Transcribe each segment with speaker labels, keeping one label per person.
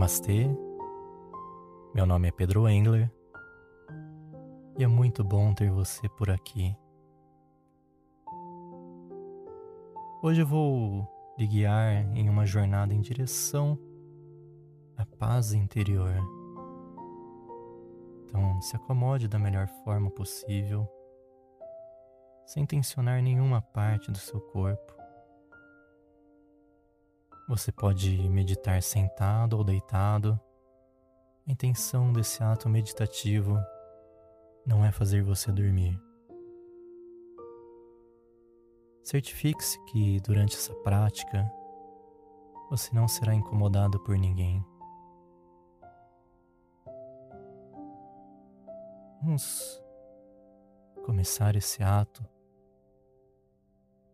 Speaker 1: Namastê, meu nome é Pedro Engler e é muito bom ter você por aqui. Hoje eu vou lhe guiar em uma jornada em direção à paz interior. Então, se acomode da melhor forma possível, sem tensionar nenhuma parte do seu corpo. Você pode meditar sentado ou deitado. A intenção desse ato meditativo não é fazer você dormir. Certifique-se que durante essa prática você não será incomodado por ninguém. Vamos começar esse ato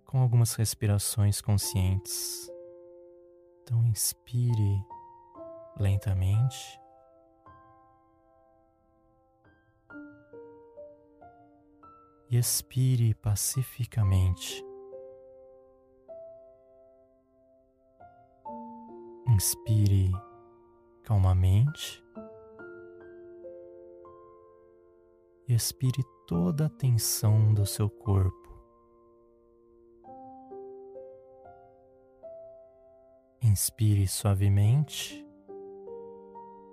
Speaker 1: com algumas respirações conscientes. Então, inspire lentamente. E expire pacificamente. Inspire calmamente e expire toda a tensão do seu corpo. Inspire suavemente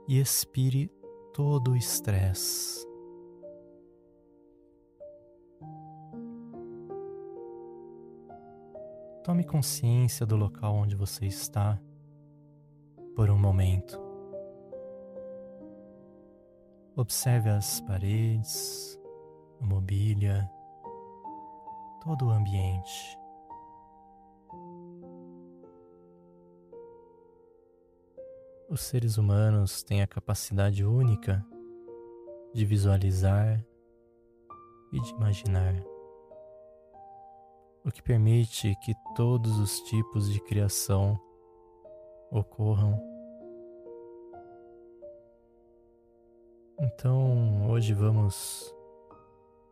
Speaker 1: e expire todo o estresse. Tome consciência do local onde você está por um momento. Observe as paredes, a mobília, todo o ambiente. Os seres humanos têm a capacidade única de visualizar e de imaginar, o que permite que todos os tipos de criação ocorram. Então, hoje vamos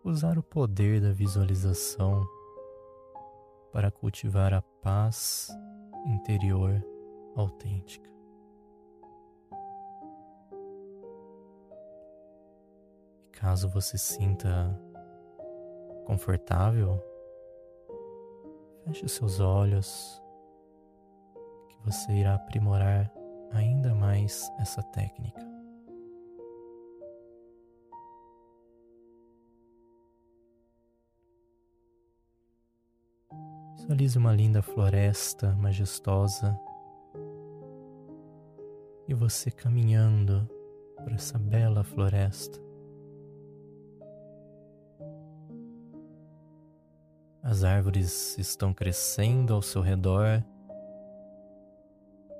Speaker 1: usar o poder da visualização para cultivar a paz interior autêntica. Caso você sinta confortável, feche os seus olhos, que você irá aprimorar ainda mais essa técnica. Visualize uma linda floresta majestosa e você caminhando por essa bela floresta. As árvores estão crescendo ao seu redor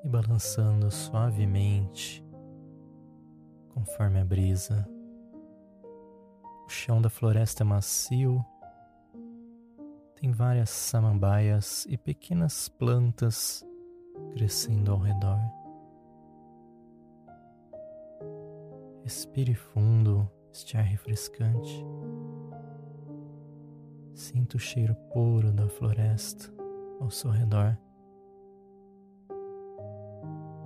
Speaker 1: e balançando suavemente conforme a brisa. O chão da floresta é macio, tem várias samambaias e pequenas plantas crescendo ao redor. Respire fundo este ar refrescante. Sinta o cheiro puro da floresta ao seu redor.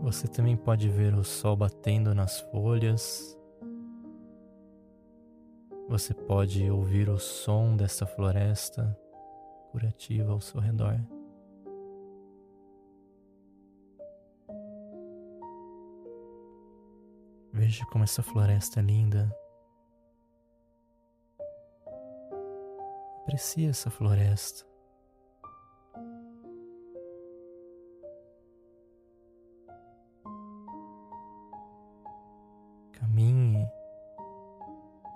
Speaker 1: Você também pode ver o sol batendo nas folhas. Você pode ouvir o som dessa floresta curativa ao seu redor. Veja como essa floresta é linda. Aprecie essa floresta. Caminhe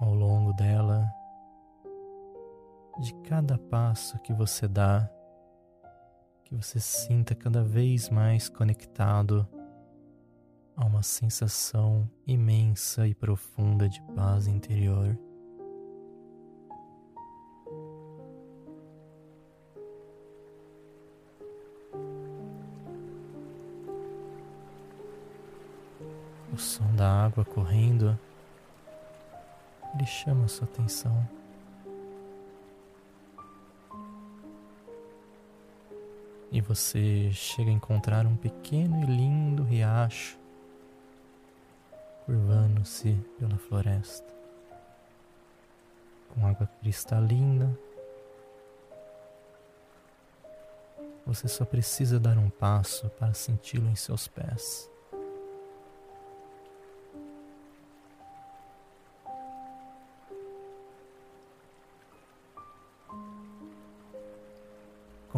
Speaker 1: ao longo dela, de cada passo que você dá, que você sinta cada vez mais conectado a uma sensação imensa e profunda de paz interior. Som da água correndo, ele chama sua atenção. E você chega a encontrar um pequeno e lindo riacho curvando-se pela floresta, com água cristalina. Você só precisa dar um passo para senti-lo em seus pés.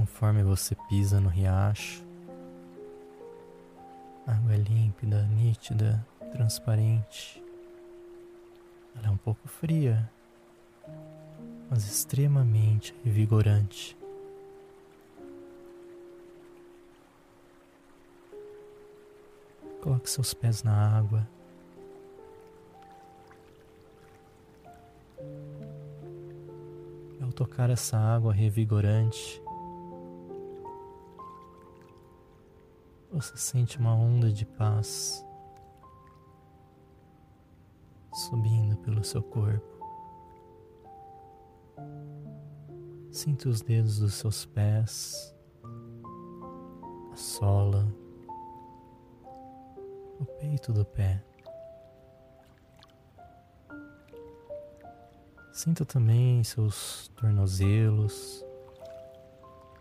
Speaker 1: Conforme você pisa no riacho, água é límpida, nítida, transparente. Ela é um pouco fria, mas extremamente revigorante. Coloque seus pés na água. Ao tocar essa água revigorante, você sente uma onda de paz subindo pelo seu corpo. Sinta os dedos dos seus pés, a sola, o peito do pé. Sinta também seus tornozelos,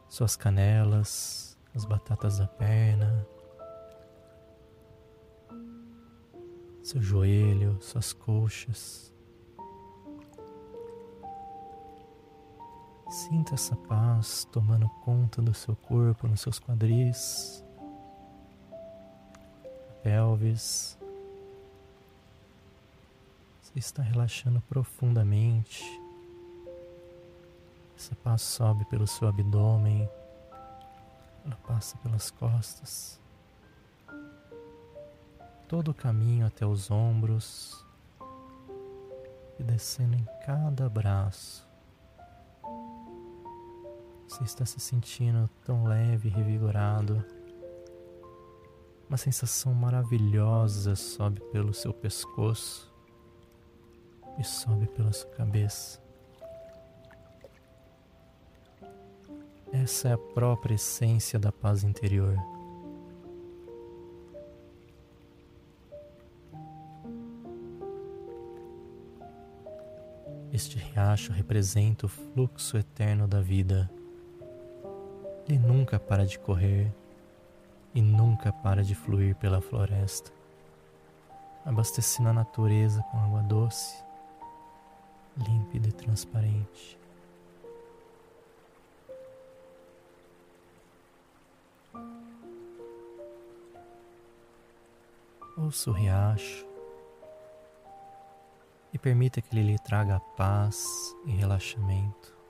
Speaker 1: suas canelas, as batatas da perna, seu joelho, suas coxas. Sinta essa paz tomando conta do seu corpo, nos seus quadris, pelvis. Você está relaxando profundamente. Essa paz sobe pelo seu abdômen, ela passa pelas costas, todo o caminho até os ombros e descendo em cada braço. Você está se sentindo tão leve e revigorado. Uma sensação maravilhosa sobe pelo seu pescoço e sobe pela sua cabeça. Essa é a própria essência da paz interior. Este riacho representa o fluxo eterno da vida. Ele nunca para de correr e nunca para de fluir pela floresta, abastecendo a natureza com água doce, límpida e transparente. Ouça o riacho e permita que ele lhe traga paz e relaxamento.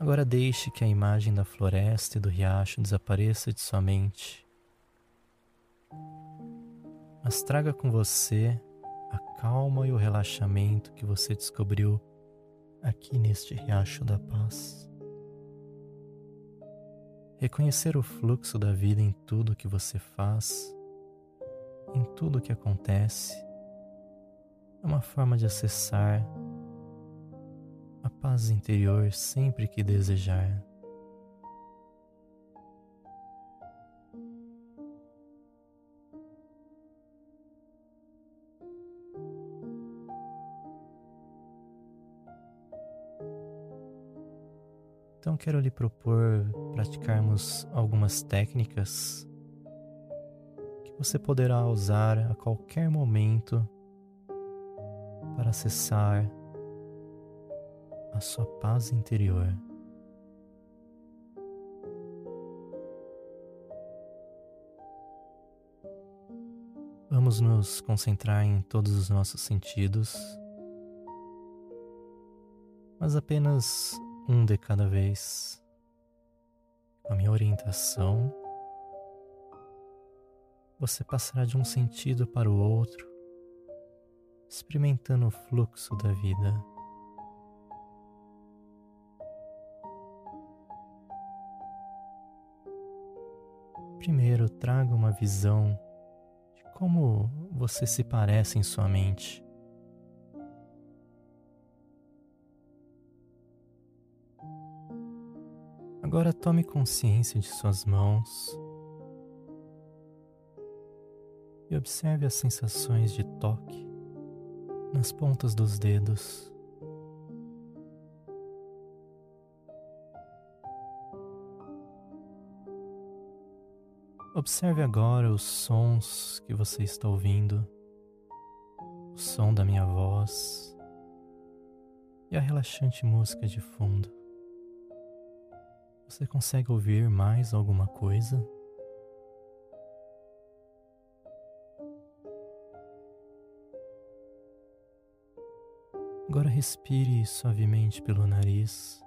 Speaker 1: Agora deixe que a imagem da floresta e do riacho desapareça de sua mente. Mas traga com você a calma e o relaxamento que você descobriu aqui neste riacho da paz. Reconhecer o fluxo da vida em tudo que você faz, em tudo que acontece, é uma forma de acessar a paz interior sempre que desejar. Então, quero lhe propor praticarmos algumas técnicas que você poderá usar a qualquer momento para acessar a sua paz interior. Vamos nos concentrar em todos os nossos sentidos, mas apenas um de cada vez. Com a minha orientação, você passará de um sentido para o outro, experimentando o fluxo da vida. Primeiro, traga uma visão de como você se parece em sua mente. Agora tome consciência de suas mãos e observe as sensações de toque nas pontas dos dedos. Observe agora os sons que você está ouvindo, o som da minha voz e a relaxante música de fundo. Você consegue ouvir mais alguma coisa? Agora respire suavemente pelo nariz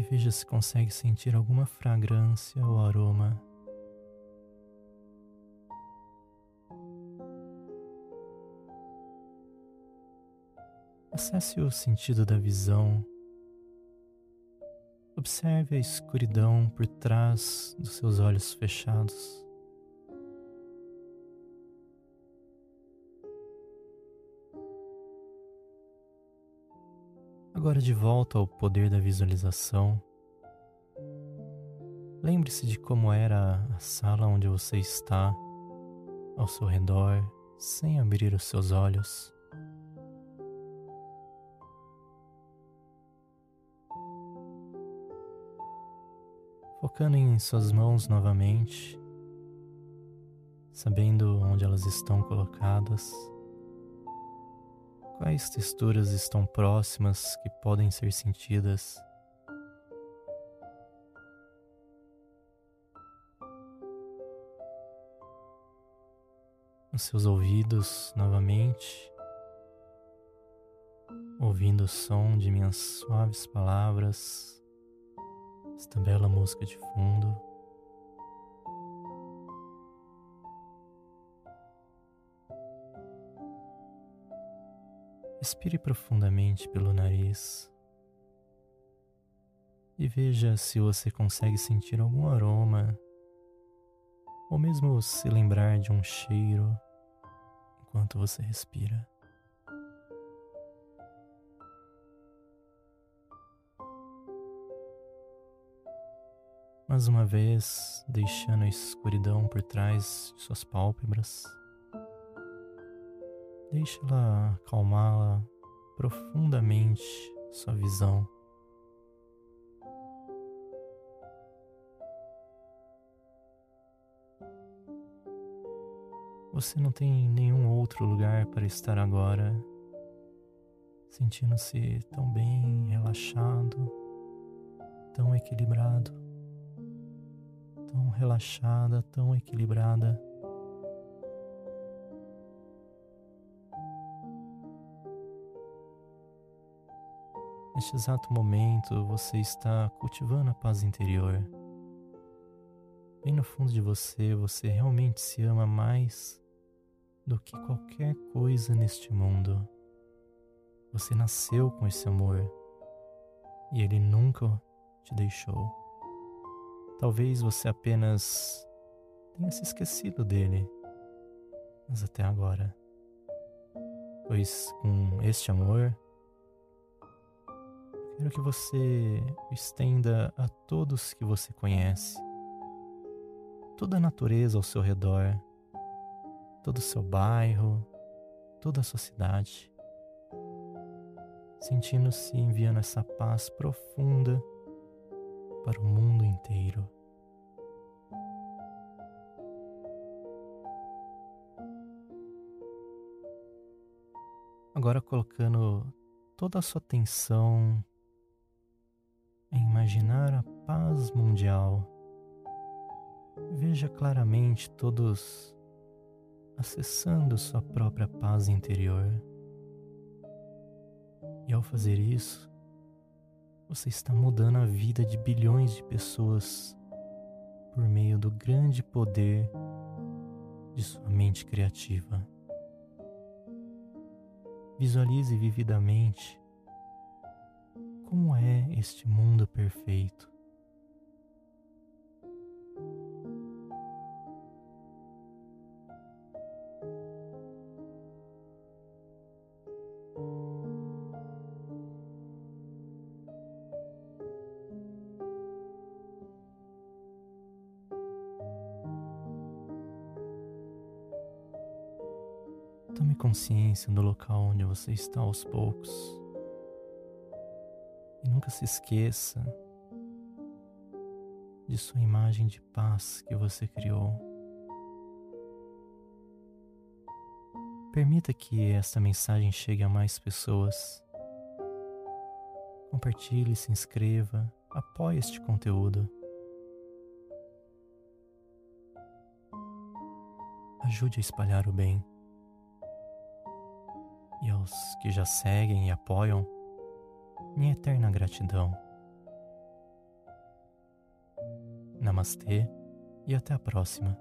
Speaker 1: e veja se consegue sentir alguma fragrância ou aroma. Acesse o sentido da visão Observe a escuridão por trás dos seus olhos fechados. Agora, de volta ao poder da visualização, lembre-se de como era a sala onde você está, ao seu redor, sem abrir os seus olhos. focando em suas mãos novamente, sabendo onde elas estão colocadas, quais texturas estão próximas que podem ser sentidas. Os seus ouvidos novamente, ouvindo o som de minhas suaves palavras esta bela música de fundo. Respire profundamente pelo nariz e veja se você consegue sentir algum aroma ou mesmo se lembrar de um cheiro enquanto você respira. mais uma vez deixando a escuridão por trás de suas pálpebras. Deixa-la acalmá-la profundamente sua visão. Você não tem nenhum outro lugar para estar agora, sentindo-se tão bem relaxado, tão equilibrado tão relaxada, tão equilibrada. Neste exato momento, você está cultivando a paz interior. Bem no fundo de você, você realmente se ama mais do que qualquer coisa neste mundo. Você nasceu com esse amor e ele nunca te deixou. Talvez você apenas tenha se esquecido dele, mas até agora. Pois com este amor, quero que você estenda a todos que você conhece, toda a natureza ao seu redor, todo o seu bairro, toda a sua cidade, sentindo-se enviando essa paz profunda para o mundo inteiro. Agora colocando toda a sua atenção em imaginar a paz mundial. Veja claramente todos acessando sua própria paz interior. E ao fazer isso, você está mudando a vida de bilhões de pessoas por meio do grande poder de sua mente criativa. Visualize vividamente como é este mundo perfeito. Tome consciência do local onde você está aos poucos. Nunca se esqueça de sua imagem de paz que você criou. Permita que esta mensagem chegue a mais pessoas. Compartilhe, se inscreva, apoie este conteúdo. Ajude a espalhar o bem. E aos que já seguem e apoiam, minha eterna gratidão. Namastê e até a próxima.